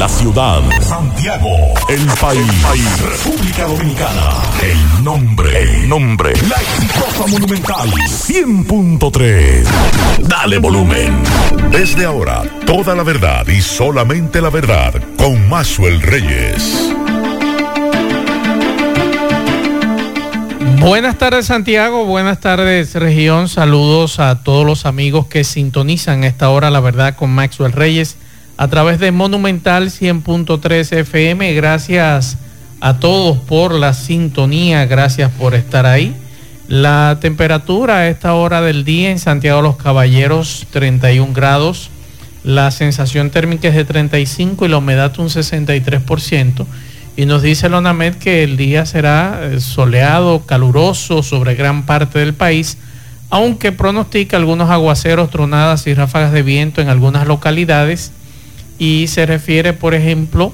La ciudad. Santiago. El país. República Dominicana. El nombre. El nombre. La exitosa monumental. 100.3. Dale volumen. Desde ahora, toda la verdad y solamente la verdad con Maxwell Reyes. Buenas tardes Santiago, buenas tardes región, saludos a todos los amigos que sintonizan esta hora La Verdad con Maxwell Reyes a través de Monumental 100.3 FM. Gracias a todos por la sintonía, gracias por estar ahí. La temperatura a esta hora del día en Santiago de los Caballeros 31 grados, la sensación térmica es de 35 y la humedad un 63%. Y nos dice Lonamed que el día será eh, soleado, caluroso sobre gran parte del país, aunque pronostica algunos aguaceros, tronadas y ráfagas de viento en algunas localidades. Y se refiere, por ejemplo,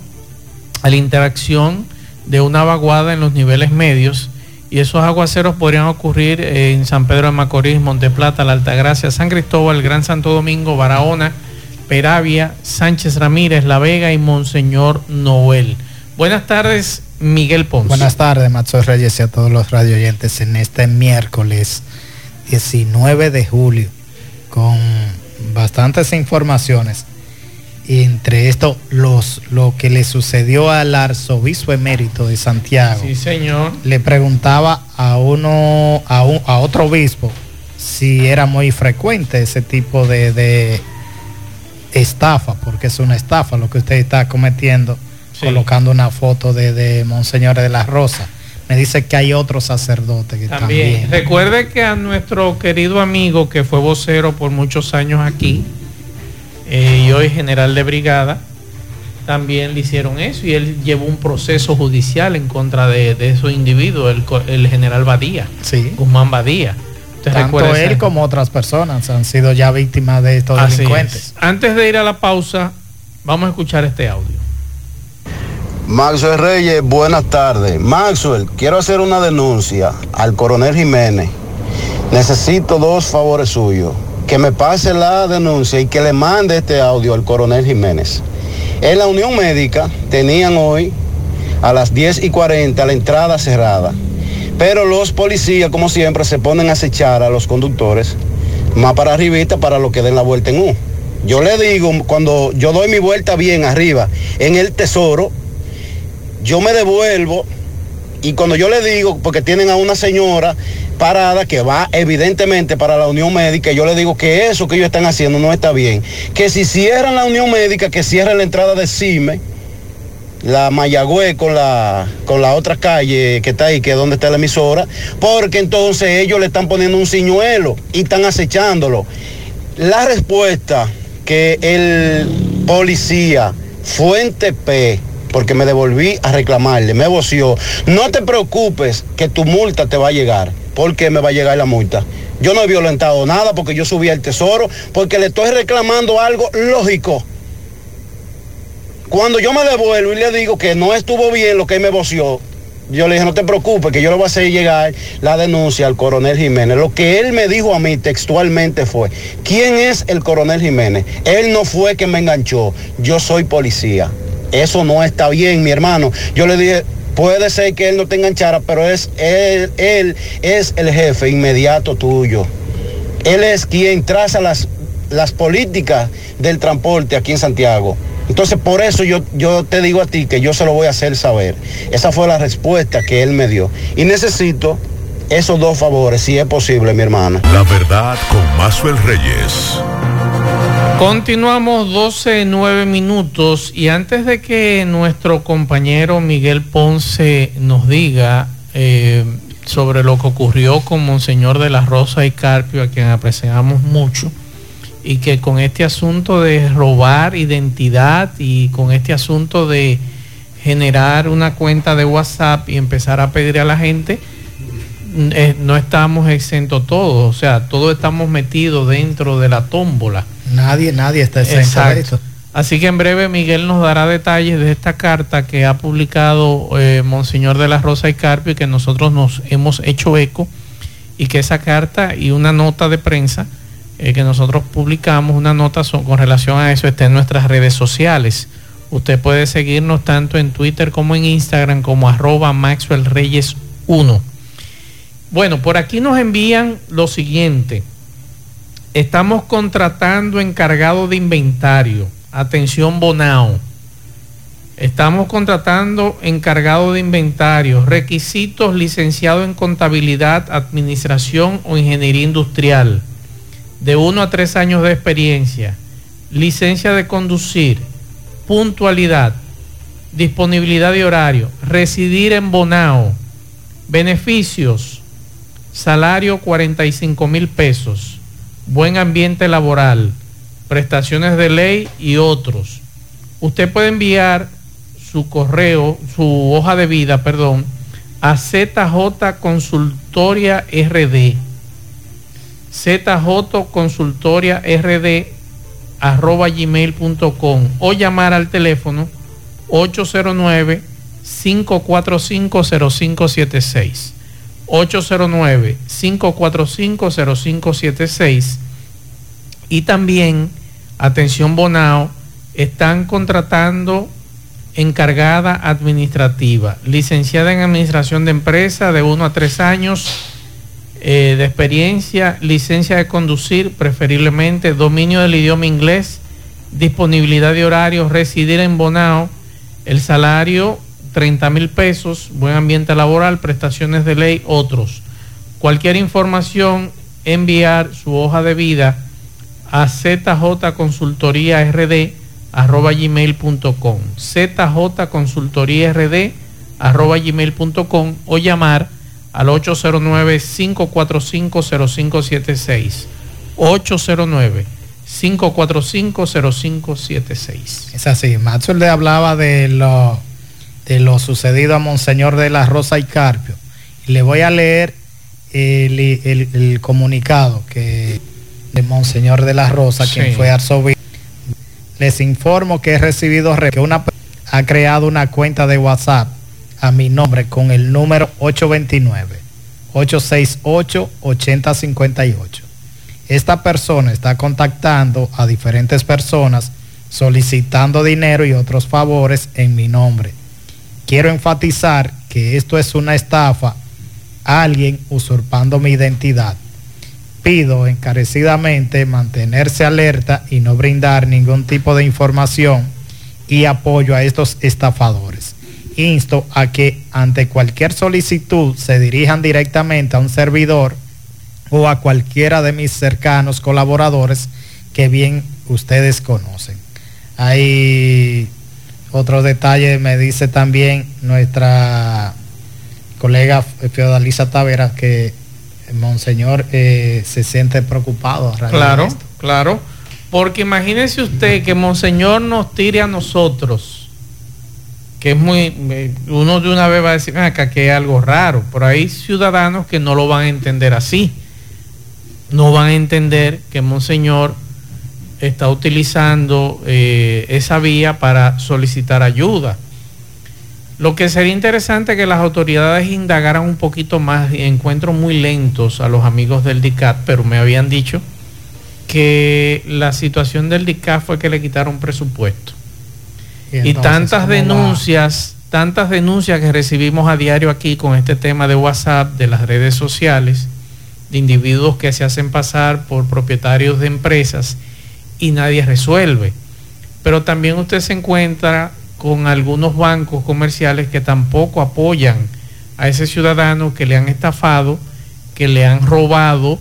a la interacción de una vaguada en los niveles medios. Y esos aguaceros podrían ocurrir en San Pedro de Macorís, Monteplata, La Altagracia, San Cristóbal, Gran Santo Domingo, Barahona, Peravia, Sánchez Ramírez, La Vega y Monseñor Noel. Buenas tardes, Miguel Ponce. Buenas tardes, Macho Reyes y a todos los radio oyentes en este miércoles 19 de julio con bastantes informaciones. Y entre esto, los, lo que le sucedió al arzobispo emérito de Santiago. Sí, señor. Le preguntaba a uno, a, un, a otro obispo, si era muy frecuente ese tipo de, de estafa, porque es una estafa lo que usted está cometiendo colocando una foto de, de Monseñor de la Rosa. Me dice que hay otro sacerdote que también. Recuerde que a nuestro querido amigo que fue vocero por muchos años aquí eh, y hoy general de brigada, también le hicieron eso y él llevó un proceso judicial en contra de, de esos individuos, el, general Badía, sí. Guzmán Badía. Tanto él como otras personas han sido ya víctimas de estos delincuentes. Antes de ir a la pausa, vamos a escuchar este audio. Maxwell Reyes, buenas tardes. Maxwell, quiero hacer una denuncia al coronel Jiménez. Necesito dos favores suyos. Que me pase la denuncia y que le mande este audio al coronel Jiménez. En la Unión Médica tenían hoy a las 10 y 40 la entrada cerrada. Pero los policías, como siempre, se ponen a acechar a los conductores más para arribita para lo que den la vuelta en U. Yo le digo, cuando yo doy mi vuelta bien arriba en el tesoro, yo me devuelvo y cuando yo le digo, porque tienen a una señora parada que va evidentemente para la Unión Médica, yo le digo que eso que ellos están haciendo no está bien. Que si cierran la Unión Médica, que cierren la entrada de CIME, la Mayagüe con la, con la otra calle que está ahí, que es donde está la emisora, porque entonces ellos le están poniendo un ciñuelo y están acechándolo. La respuesta que el policía Fuente P porque me devolví a reclamarle, me voció. No te preocupes que tu multa te va a llegar, porque me va a llegar la multa. Yo no he violentado nada porque yo subí al tesoro, porque le estoy reclamando algo lógico. Cuando yo me devuelvo y le digo que no estuvo bien lo que me voció, yo le dije, no te preocupes, que yo le voy a hacer llegar la denuncia al coronel Jiménez. Lo que él me dijo a mí textualmente fue, ¿quién es el coronel Jiménez? Él no fue que me enganchó, yo soy policía. Eso no está bien, mi hermano. Yo le dije, puede ser que él no te enganchara, pero es él, es el jefe inmediato tuyo. Él es quien traza las, las políticas del transporte aquí en Santiago. Entonces por eso yo, yo te digo a ti que yo se lo voy a hacer saber. Esa fue la respuesta que él me dio. Y necesito esos dos favores, si es posible, mi hermano. La verdad con Mazuel Reyes. Continuamos 12, 9 minutos y antes de que nuestro compañero Miguel Ponce nos diga eh, sobre lo que ocurrió con Monseñor de la Rosa y Carpio, a quien apreciamos mucho, y que con este asunto de robar identidad y con este asunto de generar una cuenta de WhatsApp y empezar a pedir a la gente, eh, no estamos exentos todos, o sea, todos estamos metidos dentro de la tómbola Nadie, nadie está exento Así que en breve Miguel nos dará detalles de esta carta que ha publicado eh, Monseñor de la Rosa y Carpio y que nosotros nos hemos hecho eco y que esa carta y una nota de prensa eh, que nosotros publicamos, una nota con relación a eso está en nuestras redes sociales. Usted puede seguirnos tanto en Twitter como en Instagram como arroba Maxwell Reyes 1. Bueno, por aquí nos envían lo siguiente. Estamos contratando encargado de inventario. Atención Bonao. Estamos contratando encargado de inventario. Requisitos licenciado en contabilidad, administración o ingeniería industrial. De 1 a 3 años de experiencia. Licencia de conducir puntualidad, disponibilidad de horario, residir en Bonao, beneficios, salario 45 mil pesos, buen ambiente laboral, prestaciones de ley y otros. Usted puede enviar su correo, su hoja de vida, perdón, a ZJ Consultoria RD. ZJ Consultoria RD arroba gmail.com o llamar al teléfono 809-545-0576. 809-545-0576. Y también, atención Bonao, están contratando encargada administrativa, licenciada en administración de empresa de 1 a 3 años eh, de experiencia, licencia de conducir, preferiblemente dominio del idioma inglés, disponibilidad de horarios, residir en Bonao, el salario 30 mil pesos, buen ambiente laboral, prestaciones de ley, otros. Cualquier información, enviar su hoja de vida a zjconsultoriard@gmail.com, zjconsultoriard@gmail.com o llamar al 809-545-0576. 809-545-0576. Es así. Maxwell le hablaba de lo, de lo sucedido a Monseñor de la Rosa y Carpio. le voy a leer el, comunicado que de Monseñor de la Rosa, quien fue arzobispo. Les informo que he recibido que una ha creado una cuenta de WhatsApp a mi nombre con el número 829-868-8058. Esta persona está contactando a diferentes personas solicitando dinero y otros favores en mi nombre. Quiero enfatizar que esto es una estafa, alguien usurpando mi identidad. Pido encarecidamente mantenerse alerta y no brindar ningún tipo de información y apoyo a estos estafadores insto a que ante cualquier solicitud se dirijan directamente a un servidor o a cualquiera de mis cercanos colaboradores que bien ustedes conocen. Hay otro detalle, me dice también nuestra colega Feodalisa Tavera que Monseñor eh, se siente preocupado. claro, claro, porque imagínese usted que Monseñor nos tire a nosotros que es muy, uno de una vez va a decir, acá que es algo raro, pero hay ciudadanos que no lo van a entender así. No van a entender que Monseñor está utilizando eh, esa vía para solicitar ayuda. Lo que sería interesante que las autoridades indagaran un poquito más, encuentro muy lentos a los amigos del DICAT, pero me habían dicho que la situación del DICAT fue que le quitaron presupuesto. Y, tantas denuncias, tantas denuncias que recibimos a diario aquí con este tema de WhatsApp, de las redes sociales, de individuos que se hacen pasar por propietarios de empresas y nadie resuelve. Pero también usted se encuentra con algunos bancos comerciales que tampoco apoyan a ese ciudadano que le han estafado, que le han robado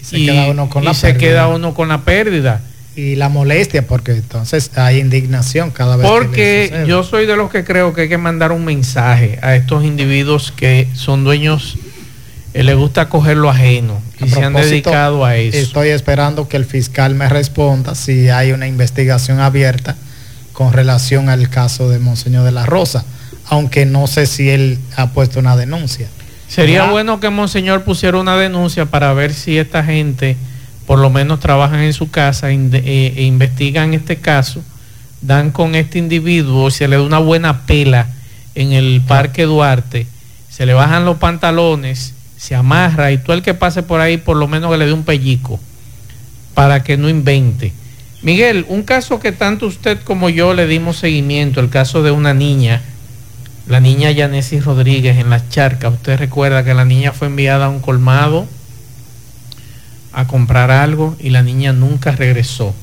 y se, queda, uno con la se queda uno con la pérdida. Y la molestia, porque entonces hay indignación cada vez porque yo soy de los que creo que hay que mandar un mensaje a estos individuos que son dueños, eh, les gusta coger lo ajeno y se han dedicado a eso. Estoy esperando que el fiscal me responda si hay una investigación abierta con relación al caso de Monseñor de la Rosa, aunque no sé si él ha puesto una denuncia. Sería bueno que Monseñor pusiera una denuncia para ver si esta gente por lo menos trabajan en su casa e, e, investigan este caso, dan con este individuo, se le da una buena pela en el Parque Duarte, se le bajan los pantalones, se amarra y todo el que pase por ahí por lo menos que le dé un pellico para que no invente. Miguel, un caso que tanto usted como yo le dimos seguimiento, el caso de una niña, la niña Yanesi Rodríguez en las charcas. Usted recuerda que la niña fue enviada a un colmado a comprar algo y la niña nunca regresó.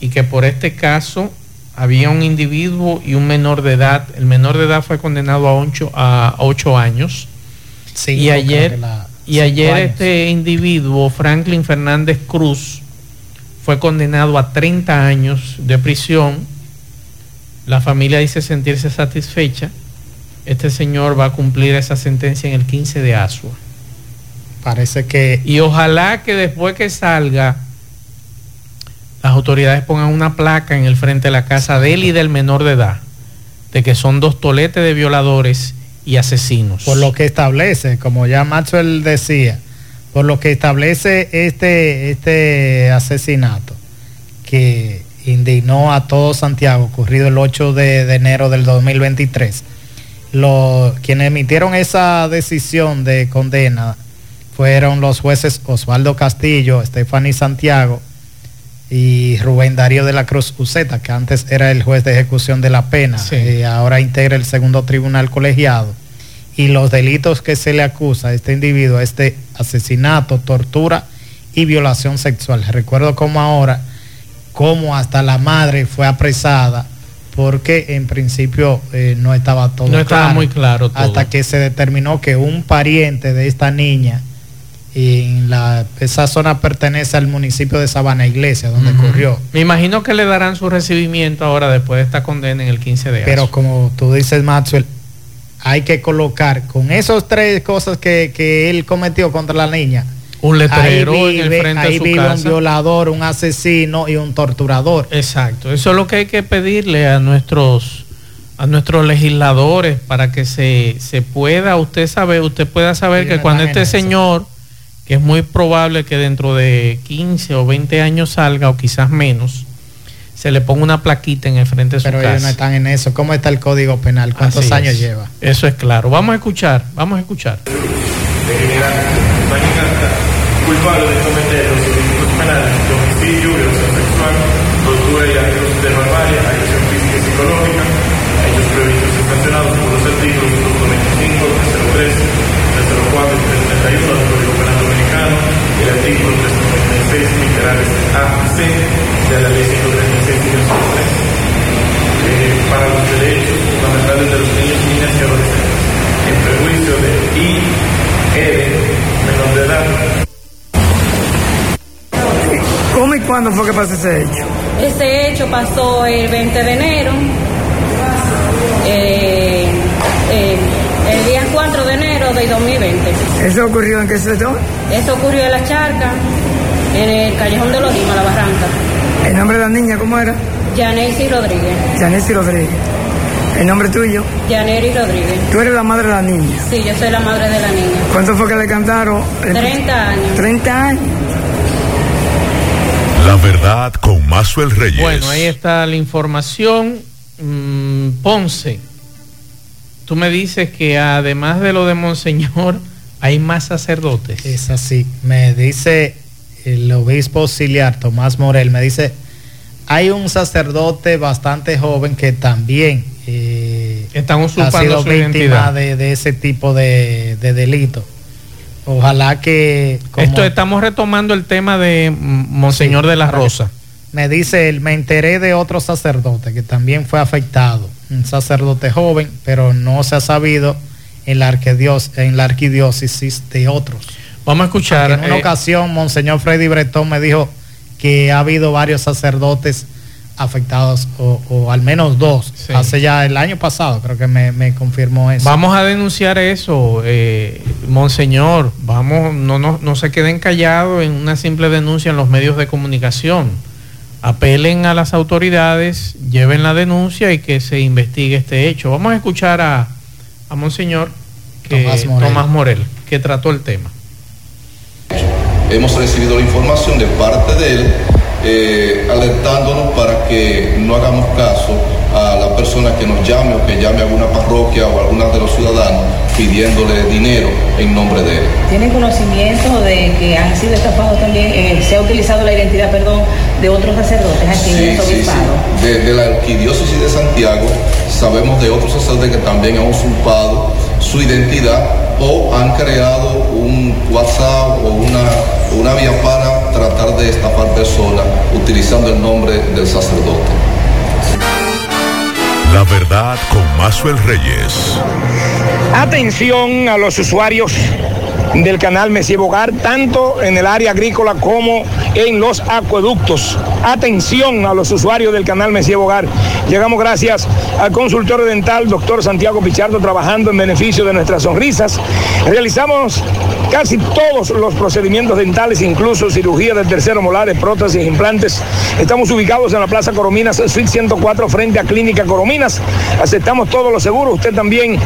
Y que por este caso había un individuo y un menor de edad. El menor de edad fue condenado a 8 a ocho años. Sí, y ayer, la- y ayer años. este individuo, Franklin Fernández Cruz, fue condenado a 30 años de prisión. La familia dice sentirse satisfecha. Este señor va a cumplir esa sentencia en el 15 de Asua. Parece que Y ojalá que después que salga, las autoridades pongan una placa en el frente de la casa de él y del menor de edad, de que son dos toletes de violadores y asesinos. por lo que establece, como ya Maxwell decía, por lo que establece este, este asesinato que indignó a todo Santiago, ocurrido el 8 de, enero del 2023. Los, quienes emitieron esa decisión de condena fueron los jueces Osvaldo Castillo, Stephanie Santiago y Rubén Darío de la Cruz Uceta, que antes era el juez de ejecución de la pena, Sí. eh, ahora integra el segundo tribunal colegiado. Y los delitos que se le acusa a este individuo es de asesinato, tortura y violación sexual. Recuerdo como ahora, como hasta la madre fue apresada porque en principio eh, no estaba todo No estaba muy claro todo. Hasta que se determinó que un pariente de esta niña en la, esa zona pertenece al municipio de Sabana Iglesia, donde ocurrió. Me imagino que le darán su recibimiento ahora después de esta condena en el 15 de Pero Asua. como tú dices, Maxwell, hay que colocar con esas tres cosas que, que él cometió contra la niña. un letrero ahí en el frente ahí de su vive un casa. violador, un asesino y un torturador. Exacto, eso es lo que hay que pedirle a nuestros a nuestros legisladores para que se, se pueda, usted sabe, usted pueda saber Sí, que cuando este eso. señor, que es muy probable que dentro de 15 o 20 años salga o quizás menos, se le ponga una plaquita en el frente de su Pero ellos no casa. están en eso. ¿Cómo está el código penal? ¿Cuántos Así años es. lleva? Eso es claro. Vamos a escuchar, vamos a escuchar. de generar imagínate culpable de cometer los delitos penales 396, literales A y C de la Ley 136 y 103, eh, para los derechos fundamentales de los niños, niñas y adolescentes, en prejuicio de I, E, menor de edad, ¿Cómo y cuándo fue que pasó ese hecho? Este hecho pasó el 20 de enero, eh, eh, el día 4 de enero del 2020. ¿Eso ocurrió en qué sector? Esto ocurrió en la charca, en el callejón de los la barranca. ¿El nombre de la niña cómo era? Yanesi Rodríguez. Janice Rodríguez. ¿El nombre tuyo? Yaneri Rodríguez. Tú eres la madre de la niña. Sí, yo soy la madre de la niña. ¿Cuánto fue que le cantaron? 30 años. 30 años. La verdad con Mazuel Reyes. Bueno, ahí está la información. Mm, Ponce, tú me dices que además de lo de Monseñor, hay más sacerdotes. Es así. Me dice el obispo auxiliar Tomás Morel, me dice, hay un sacerdote bastante joven que también eh, Están ha sido su víctima identidad. de, de ese tipo de, de delito. Ojalá que... como- Esto estamos retomando el tema de Monseñor Sí, de la Rosa. Me dice él, me enteré de otro sacerdote que también fue afectado, un sacerdote joven, pero no se ha sabido en la, en la arquidiócesis de otros. Vamos a escuchar. en una eh, ocasión, Monseñor Freddy Bretón me dijo que ha habido varios sacerdotes afectados, o, o al menos dos, Sí. hace ya el año pasado, creo que me, me confirmó eso. Vamos a denunciar eso, eh, Monseñor. Vamos, no, no, no se queden callados en una simple denuncia en los medios de comunicación. Apelen a las autoridades, lleven la denuncia y que se investigue este hecho. Vamos a escuchar a, a Monseñor que, Tomás Morel. Tomás Morel, que trató el tema. Hemos recibido la información de parte de él, eh, aler- alertándonos para que no hagamos caso a la persona que nos llame o que llame a alguna parroquia o a alguna de los ciudadanos pidiéndole dinero en nombre de él. ¿Tienen conocimiento de que han sido estafados también, eh, se ha utilizado la identidad, perdón, de otros sacerdotes aquí en el Sí, sí, sí. De, de la arquidiócesis de Santiago sabemos de otros sacerdotes que también han usurpado su identidad o han creado un WhatsApp o una, una vía para tratar de estafar personas utilizando el nombre del sacerdote. La verdad con Mazuel Reyes. Atención a los usuarios del canal Mesía Bogar, tanto en el área agrícola como en los acueductos. Atención a los usuarios del canal Mesía Bogar. Llegamos gracias al consultorio dental, doctor Santiago Pichardo, trabajando en beneficio de nuestras sonrisas. Realizamos casi todos los procedimientos dentales, incluso cirugía del tercero molares, prótesis, implantes. Estamos ubicados en la Plaza Corominas, Suite 104, frente a Clínica Corominas. Aceptamos todos los seguros. Usted también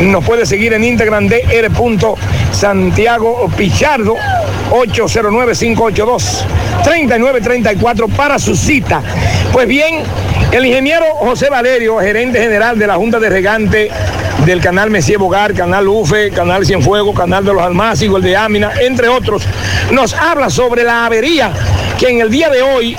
nos puede seguir en Instagram de R. Santiago Pichardo 809-582-3934 para su cita. Pues bien, el ingeniero José Valerio, gerente general de la Junta de Regante del canal Messier Bogar, canal UFE, canal Cienfuegos, canal de los Almácigos, el de Ámina, entre otros, nos habla sobre la avería que en el día de hoy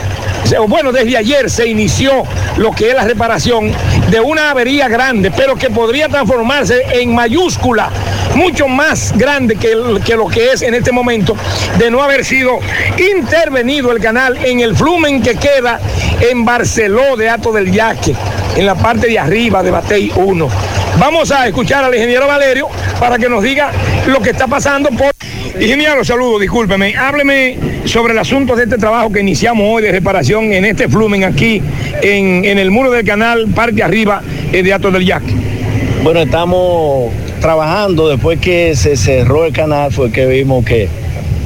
bueno, desde ayer se inició lo que es la reparación de una avería grande, pero que podría transformarse en mayúscula, mucho más grande que, lo que es en este momento, de no haber sido intervenido el canal en el flumen que queda en Barceló de Ato del Yaque, en la parte de arriba de Batey 1. Vamos a escuchar al ingeniero Valerio para que nos diga lo que está pasando por... Ingeniero, saludo, discúlpeme. Hábleme sobre el asunto de este trabajo que iniciamos hoy de reparación en este flumen aquí en, en el muro del canal, parte arriba eh, de Ato del Yaque. Bueno, estamos trabajando después que se cerró el canal, fue que vimos que,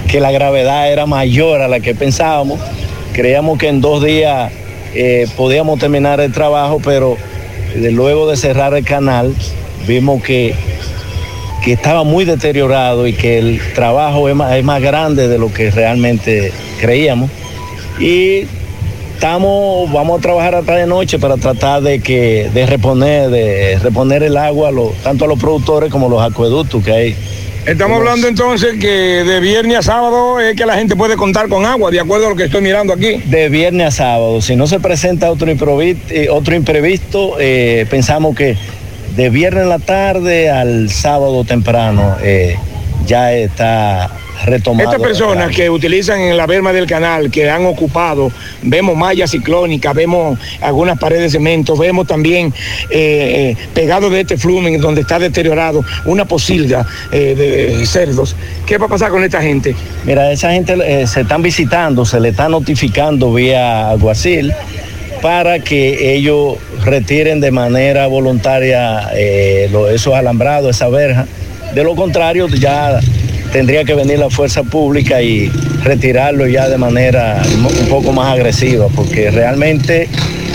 que la gravedad era mayor a la que pensábamos. Creíamos que en dos días eh, podíamos terminar el trabajo, pero luego de cerrar el canal, vimos que que estaba muy deteriorado y que el trabajo es más, es más, grande de lo que realmente creíamos. Y estamos, vamos a trabajar hasta de noche para tratar de que, de reponer, de reponer el agua lo, tanto a los productores como a los acueductos que hay. Estamos hablando entonces que de viernes a sábado es que la gente puede contar con agua, de acuerdo a lo que estoy mirando aquí. De viernes a sábado. Si no se presenta otro imprevisto, otro imprevisto eh, pensamos que de viernes en la tarde al sábado temprano eh, ya está retomado. Estas personas que utilizan en la berma del canal, que han ocupado, vemos mallas ciclónicas, vemos algunas paredes de cemento, vemos también eh, eh, pegado de este flumen donde está deteriorado una posilga eh, de cerdos. ¿Qué va a pasar con esta gente? Mira, esa gente se están visitando, se le está notificando vía alguacil para que ellos retiren de manera voluntaria eh, lo, esos alambrados, esa verja. De lo contrario, ya tendría que venir la fuerza pública y retirarlo ya de manera un poco más agresiva, porque realmente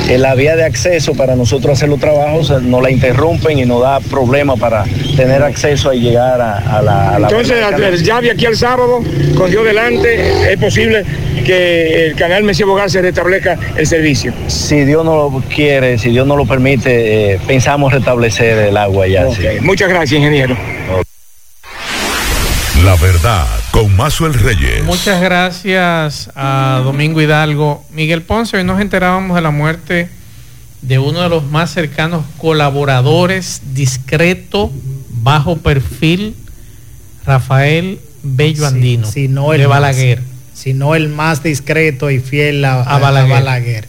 en la vía de acceso para nosotros hacer los trabajos nos la interrumpen y nos da problemas para tener acceso y llegar a, a la... A la Entonces, ya de aquí al sábado, cogió delante, es posible que el canal Mesía Bogar se restablezca el servicio. Si Dios no lo quiere, si Dios no lo permite, eh, pensamos restablecer el agua ya. Okay. Sí. Muchas gracias, ingeniero. La verdad, con Mazuel Reyes. Muchas gracias a Domingo Hidalgo. Miguel Ponce, hoy nos enterábamos de la muerte de uno de los más cercanos colaboradores, discreto, bajo perfil, Rafael Bello Andino, sí, sí, no de Balaguer. Sino el más discreto y fiel a, a, Balaguer. a Balaguer,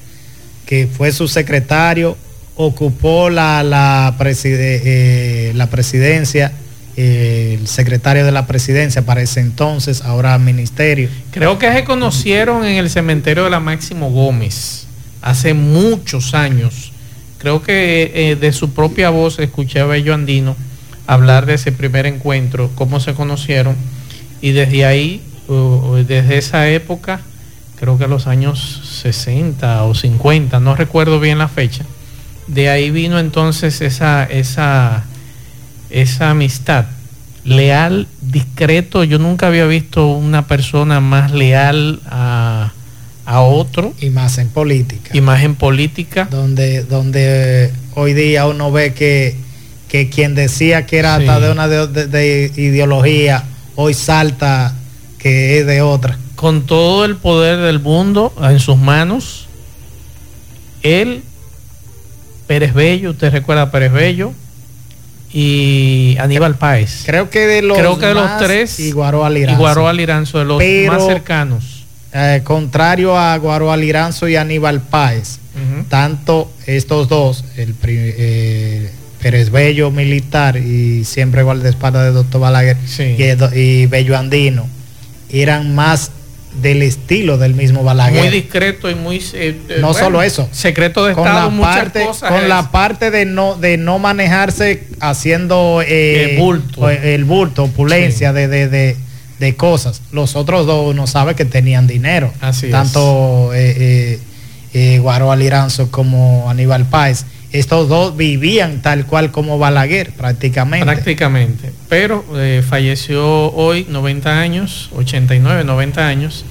que fue su secretario, ocupó la, la, preside, eh, la presidencia eh, el secretario de la presidencia para ese entonces, ahora ministerio. Creo que se conocieron en el cementerio de la Máximo Gómez hace muchos años. Creo que eh, de su propia voz escuché a Bello Andino hablar de ese primer encuentro, cómo se conocieron y desde ahí, desde esa época, creo que a los años 60 o 50, no recuerdo bien la fecha, de ahí vino entonces esa, esa, esa amistad leal, discreto. Yo nunca había visto una persona más leal a, a otro. Y más en política. Y más en política. Donde, donde hoy día uno ve que, que quien decía que era Sí. hasta de una de, de- de ideología, hoy salta que es de otra. Con todo el poder del mundo en sus manos, él, Pérez Bello, usted recuerda a Pérez Bello, y Aníbal Páez. Creo que de los, Creo que de los tres, y Guaroa y Liranzo. Guaroa Liranzo, de los Pero- más cercanos. Eh, contrario a Guaroa Liranzo y Aníbal Páez, tanto estos dos, el eh, Pérez Bello militar y siempre guardaespaldas de doctor Balaguer Sí. y, y Bello Andino, eran más del estilo del mismo Balaguer. Muy discreto y muy... eh, eh, No bueno, solo eso. Secreto de con Estado, la parte, cosas. con es. la parte de no de no manejarse haciendo eh, El bulto. el bulto, opulencia de, de, de, de cosas. Los otros dos uno sabe que tenían dinero. Así es. Tanto eh, eh, eh, Guaroa Liranzo como Aníbal Páez. Estos dos vivían tal cual como Balaguer prácticamente. Prácticamente. Pero eh, falleció hoy, 90 años, 89, 90 años.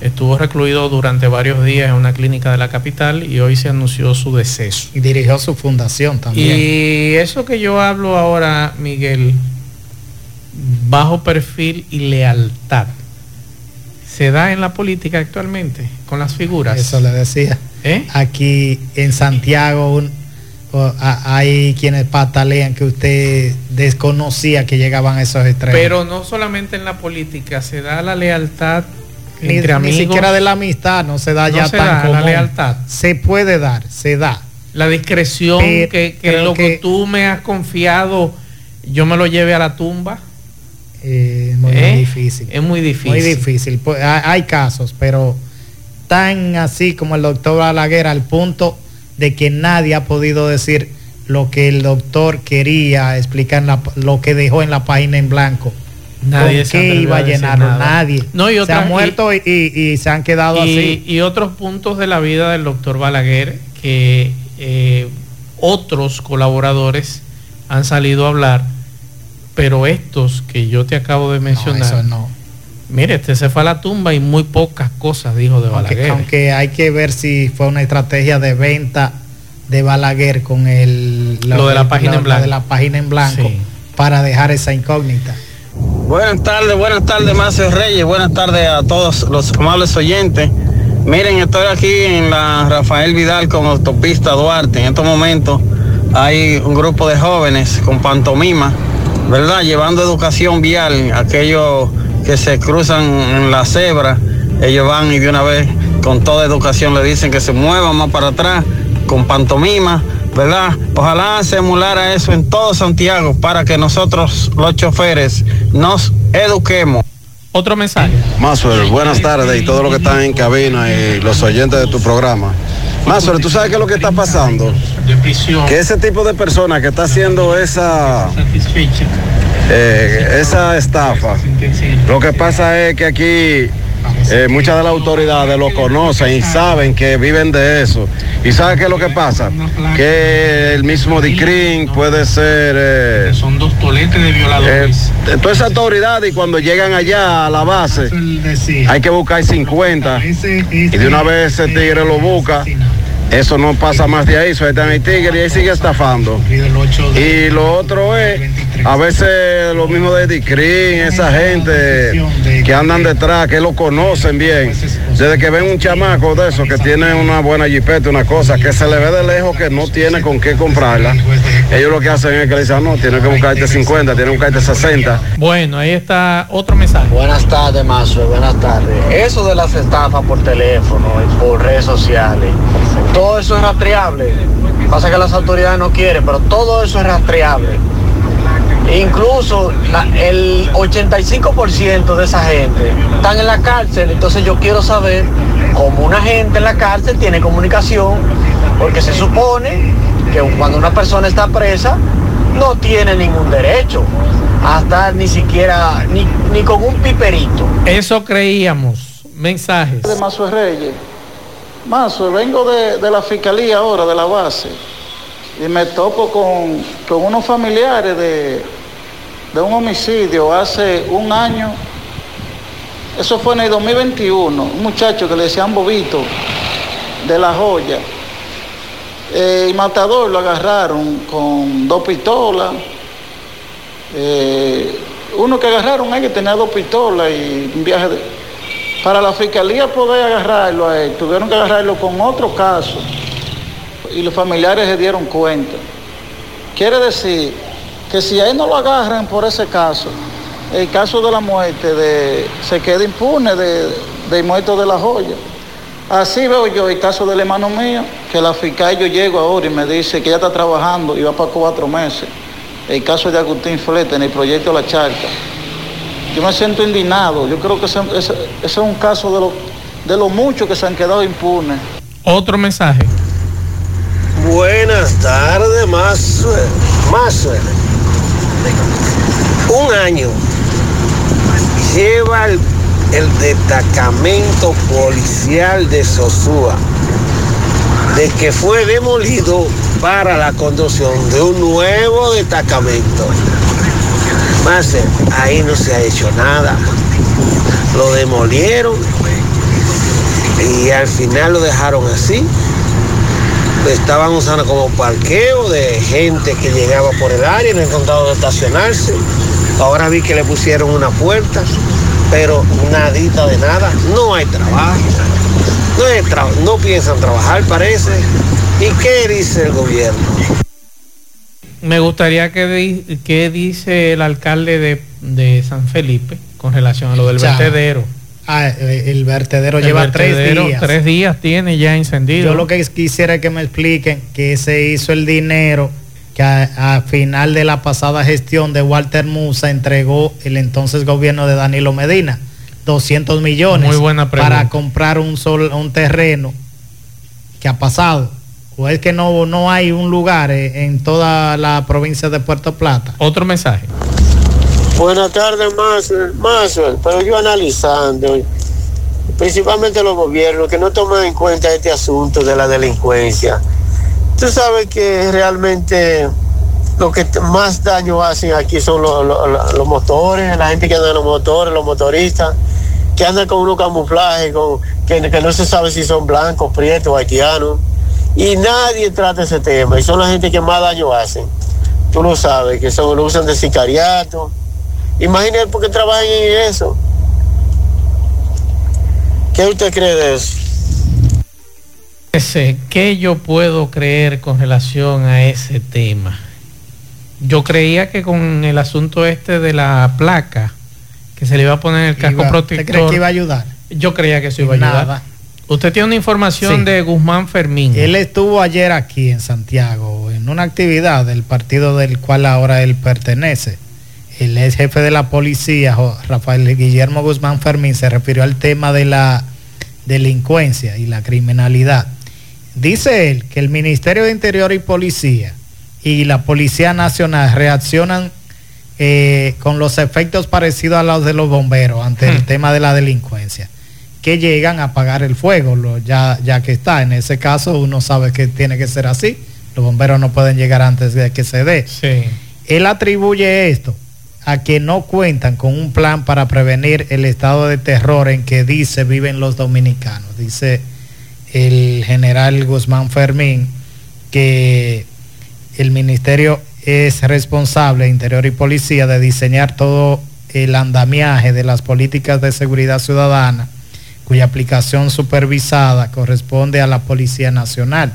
Estuvo recluido durante varios días en una clínica de la capital y hoy se anunció su deceso. y dirigió su fundación también. Y eso que yo hablo ahora, Miguel, bajo perfil y lealtad, se da en la política actualmente con las figuras. Eso le decía. ¿Eh? Aquí en Santiago un- hay quienes patalean que usted desconocía que llegaban a esos extremos. Pero no solamente en la política, se da la lealtad ni, entre ni amigos. siquiera de la amistad no se da No ya se tan da la lealtad. Se puede dar, se da. La discreción Pero que, que lo que, que- tú me has confiado, yo me lo lleve a la tumba. Eh, muy ¿Eh? difícil. Es muy difícil. Muy difícil. Pues, hay, hay casos, pero tan así como el doctor Balaguer al punto de que nadie ha podido decir lo que el doctor quería explicar, en la- lo que dejó en la página en blanco. Nadie ¿Con se qué iba a llenarlo? Nadie. No, y se han muerto y, y- y se han quedado y, así. y otros puntos de la vida del doctor Balaguer que eh, otros colaboradores han salido a hablar, pero estos que yo te acabo de No, mencionar, eso no. Mire, este se fue a la tumba y muy pocas cosas dijo de Aunque, Balaguer. aunque hay que ver si fue una estrategia de venta de Balaguer con el Lo de la página en blanco. de la página en blanco Sí. para dejar esa incógnita. Buenas tardes, buenas tardes, Macio Reyes, buenas tardes a todos los amables oyentes. Miren, estoy aquí en la Rafael Vidal con autopista Duarte. En estos momentos hay un grupo de jóvenes con pantomima, ¿verdad? Llevando educación vial, aquellos que se cruzan en la cebra, ellos van y de una vez con toda educación le dicen que se muevan más para atrás con pantomima, ¿verdad? Ojalá se emulara eso en todo Santiago para que nosotros los choferes nos eduquemos. Otro mensaje. Maswell, buenas tardes y todos los que están en cabina y los oyentes de tu programa. Maswell, ¿tú sabes qué es lo que está pasando? Que ese tipo de persona que está haciendo esa, eh, esa estafa, lo que pasa es que aquí eh, muchas de las autoridades lo conocen y saben que viven de eso. ¿Y sabe qué es lo que pasa? Que el mismo DICRIN puede ser... eh, Son dos toletes de eh, violadores. todas esas autoridades y cuando llegan allá a la base hay que buscar 50 y de una vez ese tigre lo busca. Eso no pasa más de ahí, sueltan el tigre y ahí sigue estafando. Y lo otro es, a veces lo mismo de Dicrin, esa gente que andan detrás, que lo conocen bien. Desde que ven un chamaco de eso que tiene una buena jipeta, una cosa, que se le ve de lejos que no tiene con qué comprarla, ellos lo que hacen es que le dicen, no, tiene que buscarte 50, tiene que buscarte 60. Bueno, ahí está otro mensaje. Buenas tardes, Mazo, buenas tardes. Eso de las estafas por teléfono y por redes sociales, todo eso es rastreable. Pasa que las autoridades no quieren, pero todo eso es rastreable. Incluso la- el 85% de esa gente están en la cárcel, entonces yo quiero saber cómo una gente en la cárcel tiene comunicación, porque se supone que cuando una persona está presa no tiene ningún derecho a estar ni siquiera ni, ni con un piperito. Eso creíamos. Mensajes. de Mazo Reyes. Mazo, vengo de, de la fiscalía ahora, de la base, y me topo con, con unos familiares de, de un homicidio hace un año Eso fue en el 2021. Un muchacho que le decían Bobito, de La Joya. Eh, y Matador lo agarraron con dos pistolas. Eh, uno que agarraron ahí que tenía dos pistolas y un viaje de... Para la fiscalía poder agarrarlo a él, tuvieron que agarrarlo con otro caso. Y los familiares se dieron cuenta. Quiere decir que si a él no lo agarran por ese caso, el caso de la muerte de, se queda impune de, del muerto de la joya. Así veo yo el caso del hermano mío, que la fiscal yo llego ahora y me dice que ya está trabajando y va para cuatro meses. El caso de Agustín Flete en el proyecto La Charca. Yo me siento indignado. Yo creo que ese, ese- ese es un caso de lo, de lo mucho que se han quedado impunes. Otro mensaje. Buenas tardes, más más Un año lleva el, el destacamento policial de Sosúa de que fue demolido para la construcción de un nuevo destacamento. Más ahí no se ha hecho nada. Lo demolieron y al final lo dejaron así estaban usando como parqueo de gente que llegaba por el área y no encontraba de estacionarse. Ahora vi que le pusieron una puerta, pero nadita de nada. No hay trabajo. No, tra- no piensan trabajar, parece. ¿Y qué dice el gobierno? Me gustaría que, di- que dice el alcalde de, de San Felipe con relación a lo del vertedero. Ah, eh, el vertedero El lleva vertedero, tres días. Tres días tiene ya encendido. Yo lo que quisiera que me expliquen que se hizo el dinero que a, a final de la pasada gestión de Walter Musa entregó el entonces gobierno de Danilo Medina 200 millones Muy buena pregunta. para comprar un sol, un terreno que ha pasado o es que no no hay un lugar en toda la provincia de Puerto Plata. Otro mensaje. Buenas tardes, Maxwell. Pero yo analizando, principalmente los gobiernos que no toman en cuenta este asunto de la delincuencia. Tú sabes que realmente lo que más daño hacen aquí son los, los- los motores, la gente que anda en los motores, los motoristas, que andan con unos camuflajes, con, que, que no se sabe si son blancos, prietos, haitianos. Y nadie trata ese tema, y son la gente que más daño hacen. Tú lo sabes, que son, lo usan de sicariato. Imagínate por qué trabajan en eso. ¿Qué usted cree de eso? Ese, ¿Qué yo puedo creer con relación a ese tema? Yo creía que con el asunto este de la placa, que se le iba a poner el casco Iba- protector. ¿Usted cree que iba a ayudar? Yo creía que eso iba a ayudar. Nada. Usted tiene una información Sí. de Guzmán Fermín. Él estuvo ayer aquí en Santiago en una actividad del partido del cual ahora él pertenece. El ex jefe de la policía, Rafael Guillermo Guzmán Fermín, se refirió al tema de la delincuencia y la criminalidad. Dice él que el Ministerio de Interior y Policía y la Policía Nacional reaccionan eh, con los efectos parecidos a los de los bomberos ante el tema de la delincuencia, que llegan a apagar el fuego, lo- ya, ya que está. En ese caso uno sabe que tiene que ser así. Los bomberos no pueden llegar antes de que se dé. Él atribuye esto a que no cuentan con un plan para prevenir el estado de terror en que dice viven los dominicanos. Dice el general Guzmán Fermín que el ministerio es responsable, Interior y Policía, de diseñar todo el andamiaje de las políticas de seguridad ciudadana, cuya aplicación supervisada corresponde a la Policía Nacional.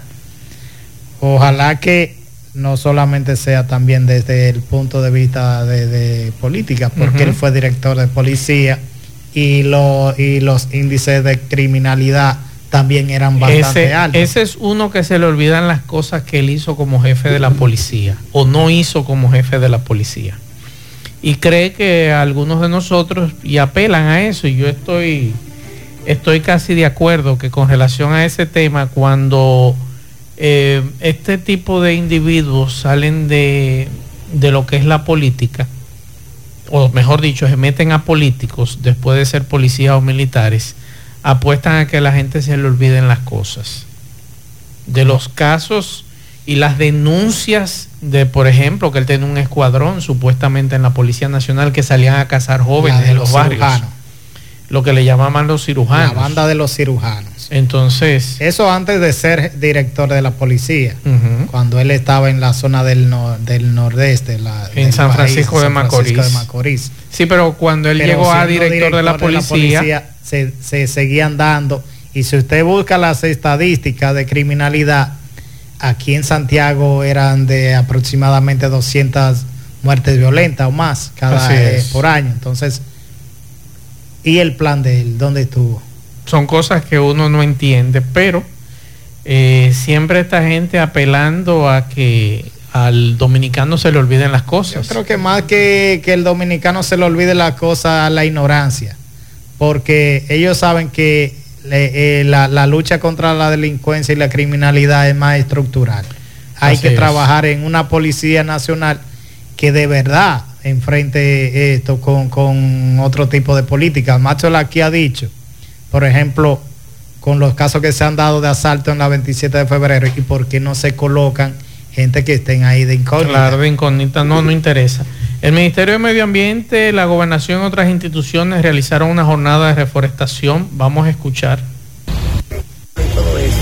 Ojalá que no solamente sea también desde el punto de vista de, de política, porque él fue director de policía y, lo- y los índices de criminalidad también eran bastante Ese, altos. ese es uno que se le olvidan las cosas que él hizo como jefe de la policía o no hizo como jefe de la policía. Y cree que algunos de nosotros y apelan a eso y yo estoy estoy casi de acuerdo que con relación a ese tema cuando eh, este tipo de individuos salen de, de lo que es la política o mejor dicho, se meten a políticos después de ser policías o militares, apuestan a que la gente se le olviden las cosas. De los casos y las denuncias de, por ejemplo, que él tiene un escuadrón supuestamente en la Policía Nacional que salían a cazar jóvenes La de en los los barrios. cirujanos. Lo que le llamaban los cirujanos. La banda de los cirujanos. Entonces. Eso antes de ser director de la policía, cuando él estaba en la zona del, no- del nordeste. La, En del San país, Francisco de San Francisco Macorís. de Macorís. Sí, pero cuando él Pero llegó a director, de la policía, se, se seguían dando. Y si usted busca las estadísticas de criminalidad, aquí en Santiago eran de aproximadamente 200 muertes violentas o más cada eh, por año. Entonces, ¿y el plan de él? ¿Dónde estuvo? son cosas que uno no entiende, pero eh, siempre esta gente apelando a que al dominicano se le olviden las Yo cosas. creo que más que, que el dominicano se le olvide la cosa, la ignorancia, porque ellos saben que le- eh, la, la lucha contra la delincuencia y la criminalidad es más estructural. Hay Así que es. trabajar en una policía nacional que de verdad enfrente esto con, con otro tipo de política. Macho aquí ha dicho, por ejemplo, con los casos que se han dado de asalto en la 27 de febrero y por qué no se colocan gente que estén ahí de incógnita. Claro, de incógnita no, no interesa. El Ministerio de Medio Ambiente, la Gobernación y otras instituciones realizaron una jornada de reforestación. Vamos a escuchar. todo eso.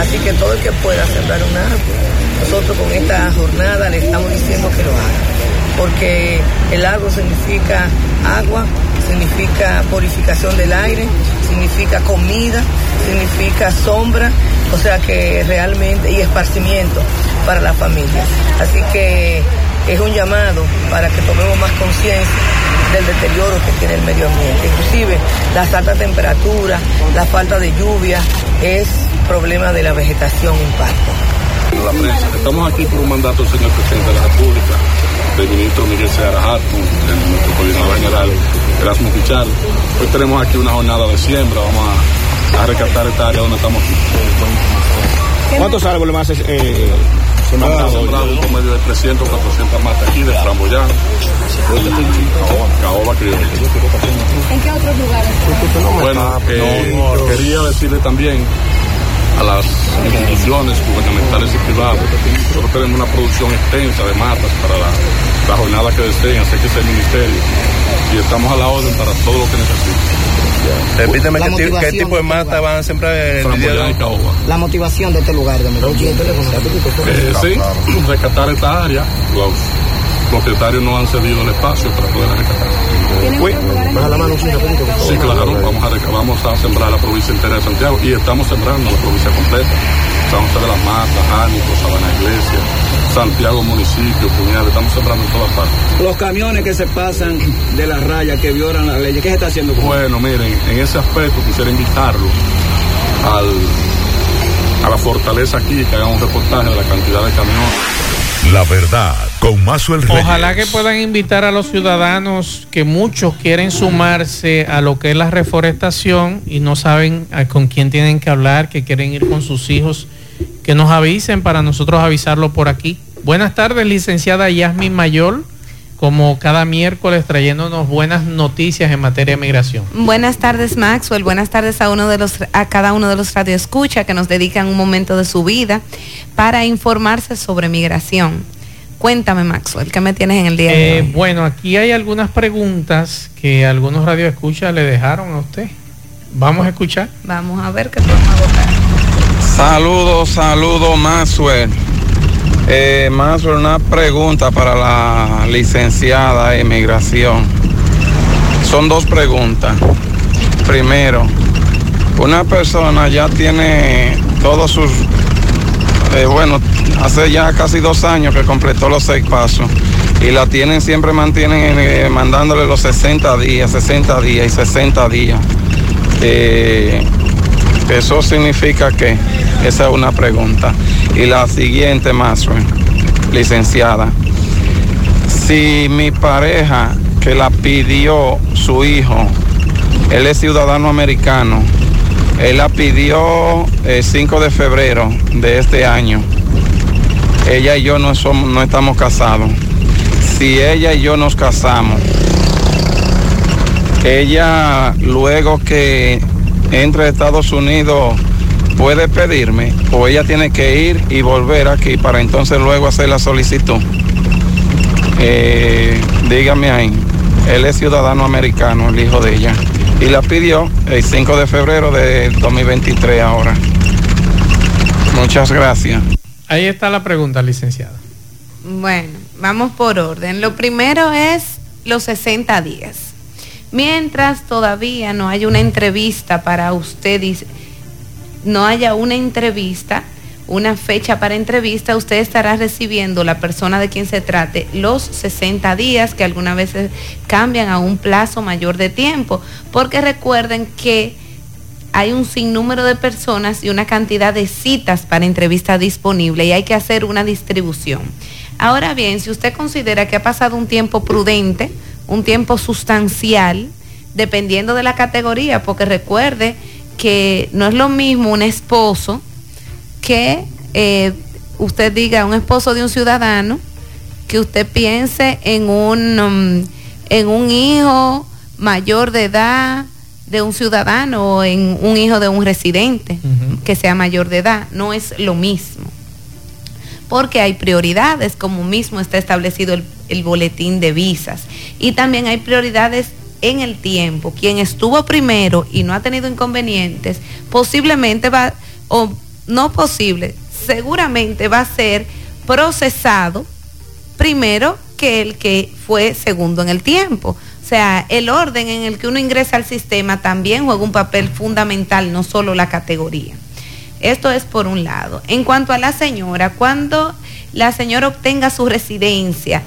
Así que todo el que pueda sembrar un árbol, nosotros con esta jornada le estamos diciendo que lo haga. Porque el árbol significa agua, significa purificación del aire, significa comida, significa sombra, o sea que realmente, y esparcimiento para la familia. Así que es un llamado para que tomemos más conciencia del deterioro que tiene el medio ambiente. Inclusive las altas temperaturas, la falta de lluvia es problema de la vegetación impacto. la. Estamos aquí por un mandato señor presidente de la República, del ministro Miguel Seara Hartman, del nuestro coordinador general Erasmo Pichardo. Hoy tenemos aquí una jornada de siembra, vamos a, a rescatar esta área donde estamos. ¿Cuántos árboles más eh, se mandaron? sembrado un promedio de 300, 400 matas aquí de framboyán, caoba criolla. ¿En qué otros lugares? Bueno, eh, quería decirle también a las instituciones gubernamentales y privadas, nosotros tenemos una producción extensa de matas para la, la jornada que deseen, así que es el ministerio, y estamos a la orden para todo lo que necesiten. Repíteme, La ¿qué, tipo de mata van a sembrar el día de. La motivación de este lugar, de. Eh, sí, rescatar esta área, los propietarios no han cedido el espacio para poder rescatar. La mano. Sí, claro, vamos a, vamos a sembrar la provincia entera de Santiago y estamos sembrando la provincia completa. San José de las Matas, Jánico, Sabana Iglesia, Santiago Municipio, Puñal, estamos sembrando en todas partes. Los camiones que se pasan de la raya, que violan la ley, ¿qué se está haciendo con Bueno, miren, en ese aspecto quisiera invitarlo al, a la fortaleza aquí, que hagan un reportaje de la cantidad de camiones. La verdad, con Mazuel Reyes. Ojalá que puedan invitar a los ciudadanos que muchos quieren sumarse a lo que es la reforestación y no saben a con quién tienen que hablar, que quieren ir con sus hijos, que nos avisen para nosotros avisarlo por aquí. Buenas tardes, licenciada Yasmin Mayor, como cada miércoles trayéndonos buenas noticias en materia de migración. Buenas tardes Maxwell, buenas tardes a uno de los a cada uno de los radioescucha que nos dedican un momento de su vida para informarse sobre migración. Cuéntame Maxwell, ¿qué me tienes en el día de Eh, hoy? bueno, aquí hay algunas preguntas que algunos radioescuchas le dejaron a usted. Vamos a escuchar. Vamos a ver qué podemos abocar. Saludos, saludos, Maxwell. Eh, Maxwell, una pregunta para la licenciada en migración. Son dos preguntas. Primero, una persona ya tiene todos sus, eh, bueno, hace ya casi dos años que completó los seis pasos y la tienen, siempre mantienen eh, mandándole los 60 días, 60 días y 60 días. Eh, eso significa que esa es una pregunta. Y la siguiente, más licenciada. Si mi pareja que la pidió su hijo, él es ciudadano americano, él la pidió el 5 de febrero de este año. Ella y yo no, somos, no estamos casados. Si ella y yo nos casamos, ella luego que entre a Estados Unidos puede pedirme o ella tiene que ir y volver aquí para entonces luego hacer la solicitud. Eh, dígame ahí, él es ciudadano americano, el hijo de ella. y la pidió el 5 de febrero de 2023 ahora. Muchas gracias. Ahí está la pregunta, licenciada. Bueno, vamos por orden. Lo primero es los 60 días. Mientras todavía no haya una entrevista para usted, no haya una entrevista, una fecha para entrevista, usted estará recibiendo la persona de quien se trate los 60 días que algunas veces cambian a un plazo mayor de tiempo, porque recuerden que hay un sinnúmero de personas y una cantidad de citas para entrevista disponible y hay que hacer una distribución. Ahora bien, si usted considera que ha pasado un tiempo prudente, un tiempo sustancial, dependiendo de la categoría, porque recuerde que no es lo mismo un esposo que eh, usted diga un esposo de un ciudadano, que usted piense en un, um, en un hijo mayor de edad de un ciudadano o en un hijo de un residente que sea mayor de edad. No es lo mismo. Porque hay prioridades, como mismo está establecido el, el boletín de visas. Y también hay prioridades en el tiempo. Quien estuvo primero y no ha tenido inconvenientes, posiblemente va, o no posible, seguramente va a ser procesado primero que el que fue segundo en el tiempo. O sea, el orden en el que uno ingresa al sistema también juega un papel fundamental, no solo la categoría. Esto es por un lado. En cuanto a la señora, cuando la señora obtenga su residencia,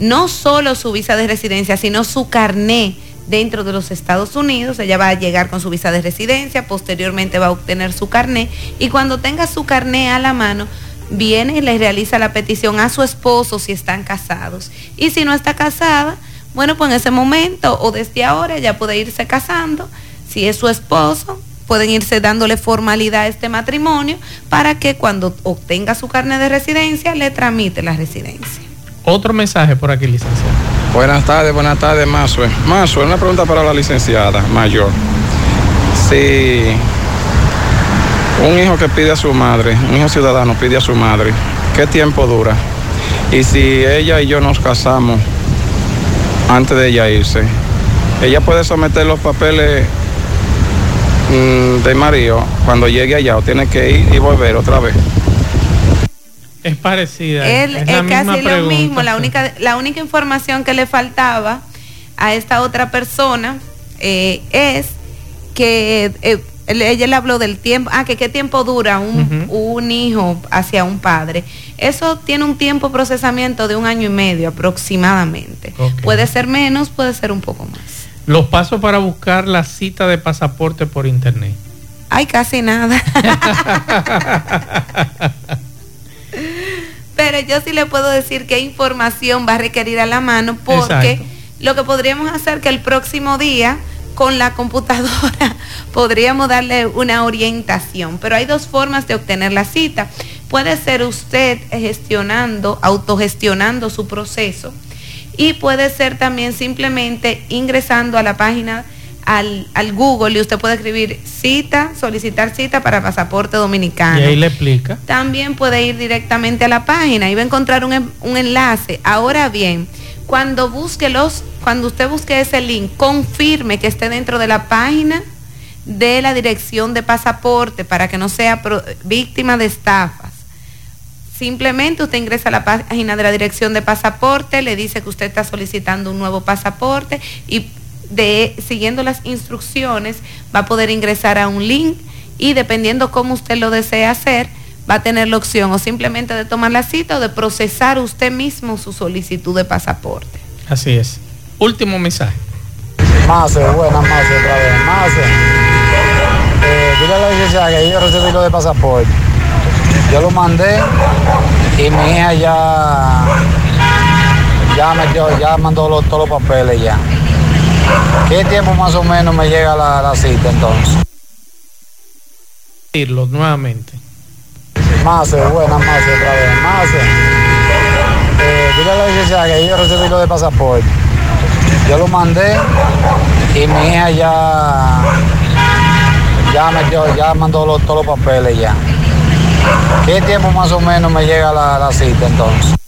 no solo su visa de residencia, sino su carné dentro de los Estados Unidos, ella va a llegar con su visa de residencia, posteriormente va a obtener su carné y cuando tenga su carné a la mano, viene y le realiza la petición a su esposo si están casados. Y si no está casada, bueno, pues en ese momento o desde ahora ya puede irse casando. Si es su esposo, pueden irse dándole formalidad a este matrimonio para que cuando obtenga su carne de residencia le tramite la residencia. Otro mensaje por aquí, licenciada. Buenas tardes, buenas tardes, Mazue. Mazue, una pregunta para la licenciada mayor. Si un hijo que pide a su madre, un hijo ciudadano pide a su madre, ¿qué tiempo dura? Y si ella y yo nos casamos, antes de ella irse. Ella puede someter los papeles mm, de marido cuando llegue allá o tiene que ir y volver otra vez. Es parecida. Él es, casi lo mismo. La única, la única información que le faltaba a esta otra persona eh, es que eh, ella le habló del tiempo, ah, que qué tiempo dura un, un, hijo hacia un padre. Eso tiene un tiempo de procesamiento de un año y medio aproximadamente. Puede ser menos, puede ser un poco más. Los pasos para buscar la cita de pasaporte por internet. Hay casi nada. Pero yo sí le puedo decir qué información va a requerir a la mano porque lo que podríamos hacer que el próximo día con la computadora podríamos darle una orientación, pero hay dos formas de obtener la cita. Puede ser usted gestionando, autogestionando su proceso y puede ser también simplemente ingresando a la página al, Google y usted puede escribir cita, solicitar cita para pasaporte dominicano. Y ahí le explica. También puede ir directamente a la página y va a encontrar un, un enlace. Ahora bien, cuando busque los cuando usted busque ese link, confirme que esté dentro de la página de la dirección de pasaporte para que no sea víctima de estafas. Simplemente usted ingresa a la página de la dirección de pasaporte, le dice que usted está solicitando un nuevo pasaporte y de, siguiendo las instrucciones va a poder ingresar a un link y dependiendo cómo usted lo desee hacer, va a tener la opción o simplemente de tomar la cita o de procesar usted mismo su solicitud de pasaporte. Así es. Último mensaje. Más, buena, más otra vez. Más. Eh, dile a la licenciada que yo recibí lo de pasaporte. Yo lo mandé y mi hija ya ya metió, ya mandó todos los papeles ya. ¿Qué tiempo más o menos me llega la, cita entonces? Decirlo nuevamente. Más, buena, más otra vez. Más. Eh, dile a la licenciada que yo recibí lo de pasaporte. Yo lo mandé y mi hija ya, ya metió, ya mandó todos los papeles ya. ¿Qué tiempo más o menos me llega la, cita entonces?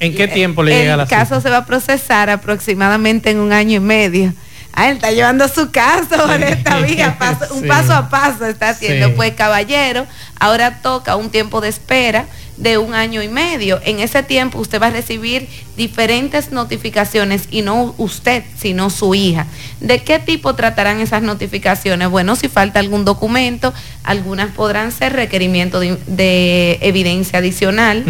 ¿En qué tiempo le llega la? El caso se va a procesar aproximadamente en un año y medio. Ah, él está llevando su caso por esta vía, paso- un Sí. paso a paso está haciendo. Sí. Pues caballero, ahora toca un tiempo de espera de un año y medio. En ese tiempo usted va a recibir diferentes notificaciones y no usted, sino su hija. ¿De qué tipo tratarán esas notificaciones? Bueno, si falta algún documento, algunas podrán ser requerimiento de, de evidencia adicional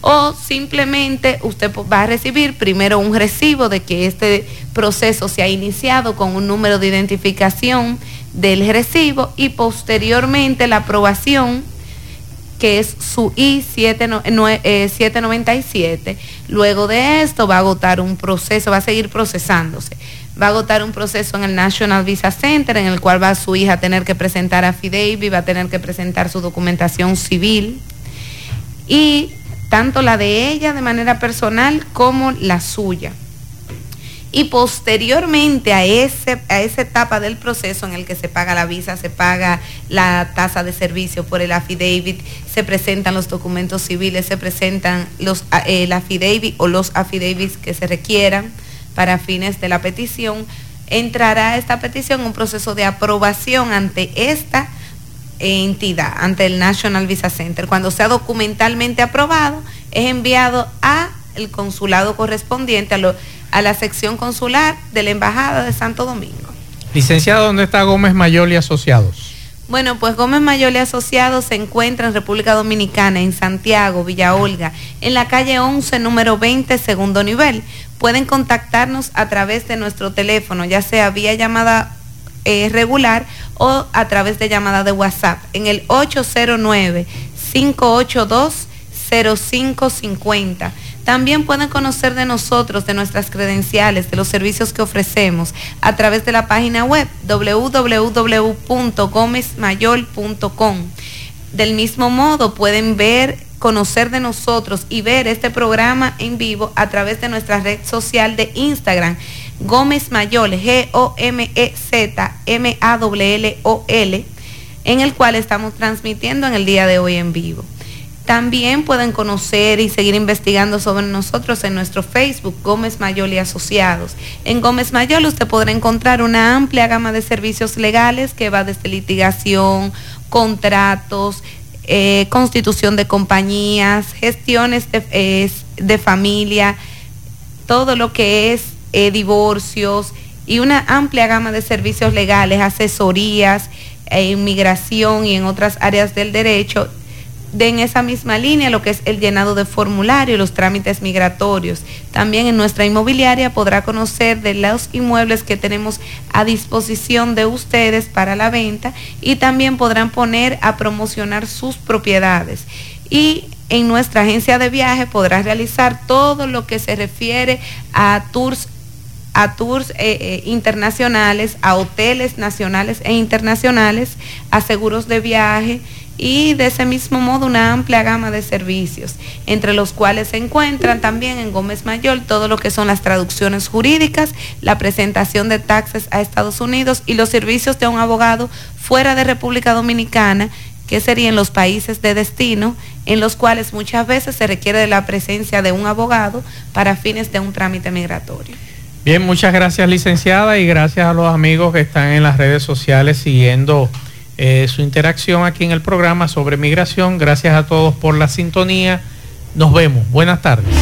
o simplemente usted va a recibir primero un recibo de que este proceso se ha iniciado con un número de identificación del recibo y posteriormente la aprobación que es su I-797. Luego de esto va a agotar un proceso, va a seguir procesándose. Va a agotar un proceso en el National Visa Center en el cual va su hija a tener que presentar affidavit, va a tener que presentar su documentación civil y tanto la de ella de manera personal como la suya. Y posteriormente a, ese, a esa etapa del proceso en el que se paga la visa, se paga la tasa de servicio por el affidavit, se presentan los documentos civiles, se presentan los, el affidavit o los affidavits que se requieran para fines de la petición, entrará esta petición un proceso de aprobación ante esta entidad, ante el National Visa Center. Cuando sea documentalmente aprobado, es enviado a el consulado correspondiente, a, lo- a la sección consular de la Embajada de Santo Domingo. Licenciado, ¿dónde está Gómez Mayol y Asociados? Bueno, pues Gómez Mayol y Asociados se encuentra en República Dominicana, en Santiago, Villa Olga, en la calle 11, número 20, segundo nivel. Pueden contactarnos a través de nuestro teléfono, ya sea vía llamada eh, regular o a través de llamada de WhatsApp en el 809-582-0550. También pueden conocer de nosotros, de nuestras credenciales, de los servicios que ofrecemos a través de la página web www.gomezmayol.com. Del mismo modo pueden ver, conocer de nosotros y ver este programa en vivo a través de nuestra red social de Instagram, Gómez Mayol, G-O-M-E-Z-M-A-L-L-O-L, en el cual estamos transmitiendo en el día de hoy en vivo. También pueden conocer y seguir investigando sobre nosotros en nuestro Facebook, Gómez Mayol y Asociados. En Gómez Mayol usted podrá encontrar una amplia gama de servicios legales que va desde litigación, contratos, eh, constitución de compañías, gestiones de, familia, todo lo que es eh, divorcios y una amplia gama de servicios legales, asesorías, eh, inmigración y en otras áreas del derecho de en esa misma línea lo que es el llenado de formulario y los trámites migratorios. También en nuestra inmobiliaria podrá conocer de los inmuebles que tenemos a disposición de ustedes para la venta y también podrán poner a promocionar sus propiedades. Y en nuestra agencia de viaje podrá realizar todo lo que se refiere a tours a tours eh, eh, internacionales, a hoteles nacionales e internacionales, a seguros de viaje y de ese mismo modo una amplia gama de servicios, entre los cuales se encuentran también en Gómez Mayor todo lo que son las traducciones jurídicas, la presentación de taxes a Estados Unidos y los servicios de un abogado fuera de República Dominicana que serían los países de destino, en los cuales muchas veces se requiere de la presencia de un abogado para fines de un trámite migratorio. Bien, muchas gracias licenciada y gracias a los amigos que están en las redes sociales siguiendo eh, su interacción aquí en el programa sobre migración. Gracias a todos por la sintonía. Nos vemos. Buenas tardes.